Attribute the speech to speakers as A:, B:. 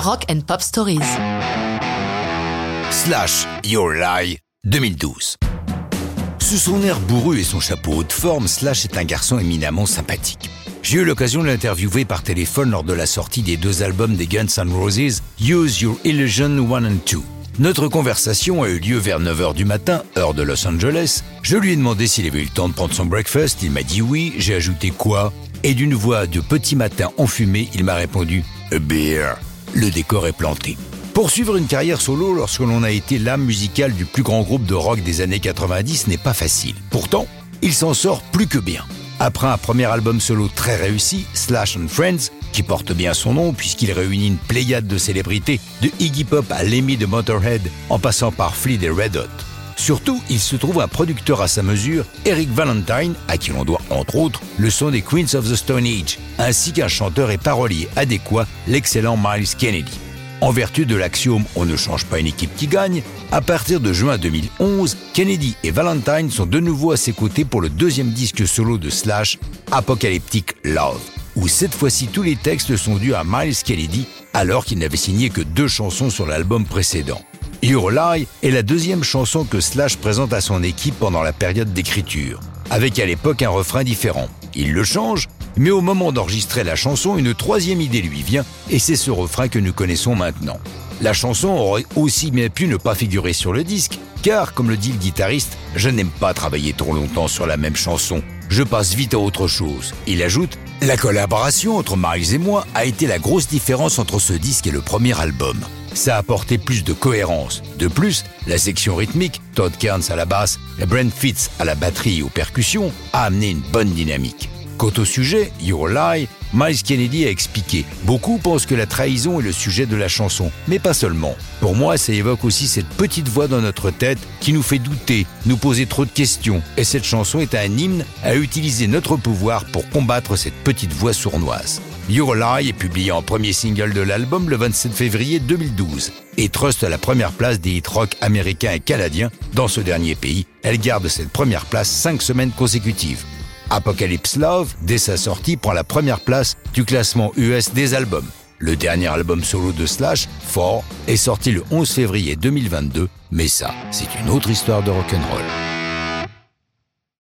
A: Rock and Pop Stories.
B: Slash Your Lie 2012. Sous son air bourru et son chapeau haut de forme, Slash est un garçon éminemment sympathique. J'ai eu l'occasion de l'interviewer par téléphone lors de la sortie des deux albums des Guns N' Roses, Use Your Illusion 1 and 2. Notre conversation a eu lieu vers 9h du matin, heure de Los Angeles. Je lui ai demandé s'il avait eu le temps de prendre son breakfast, il m'a dit oui, j'ai ajouté quoi? Et d'une voix de petit matin enfumé, il m'a répondu A beer. Le décor est planté. Poursuivre une carrière solo lorsque l'on a été l'âme musicale du plus grand groupe de rock des années 90 n'est pas facile. Pourtant, il s'en sort plus que bien. Après un premier album solo très réussi, Slash and Friends, qui porte bien son nom puisqu'il réunit une pléiade de célébrités, de Iggy Pop à Lemmy de Motorhead, en passant par Flea et Red Hot. Surtout, il se trouve un producteur à sa mesure, Eric Valentine, à qui l'on doit entre autres le son des Queens of the Stone Age, ainsi qu'un chanteur et parolier adéquat, l'excellent Miles Kennedy. En vertu de l'axiome On ne change pas une équipe qui gagne, à partir de juin 2011, Kennedy et Valentine sont de nouveau à ses côtés pour le deuxième disque solo de Slash, Apocalyptic Love, où cette fois-ci tous les textes sont dus à Miles Kennedy alors qu'il n'avait signé que deux chansons sur l'album précédent. Your Lie est la deuxième chanson que Slash présente à son équipe pendant la période d'écriture, avec à l'époque un refrain différent. Il le change mais au moment d'enregistrer la chanson, une troisième idée lui vient, et c'est ce refrain que nous connaissons maintenant. La chanson aurait aussi bien pu ne pas figurer sur le disque, car, comme le dit le guitariste, je n'aime pas travailler trop longtemps sur la même chanson, je passe vite à autre chose. Il ajoute, la collaboration entre Miles et moi a été la grosse différence entre ce disque et le premier album. Ça a apporté plus de cohérence. De plus, la section rythmique, Todd Kearns à la basse et Brent Fitz à la batterie et aux percussions, a amené une bonne dynamique. Quant au sujet, Your Lie, Miles Kennedy a expliqué Beaucoup pensent que la trahison est le sujet de la chanson, mais pas seulement. Pour moi, ça évoque aussi cette petite voix dans notre tête qui nous fait douter, nous poser trop de questions. Et cette chanson est un hymne à utiliser notre pouvoir pour combattre cette petite voix sournoise. Your Lie est publié en premier single de l'album le 27 février 2012 et trust à la première place des hit rock américains et canadiens. Dans ce dernier pays, elle garde cette première place cinq semaines consécutives. Apocalypse Love, dès sa sortie, prend la première place du classement US des albums. Le dernier album solo de Slash, Four, est sorti le 11 février 2022, mais ça, c'est une autre histoire de rock'n'roll.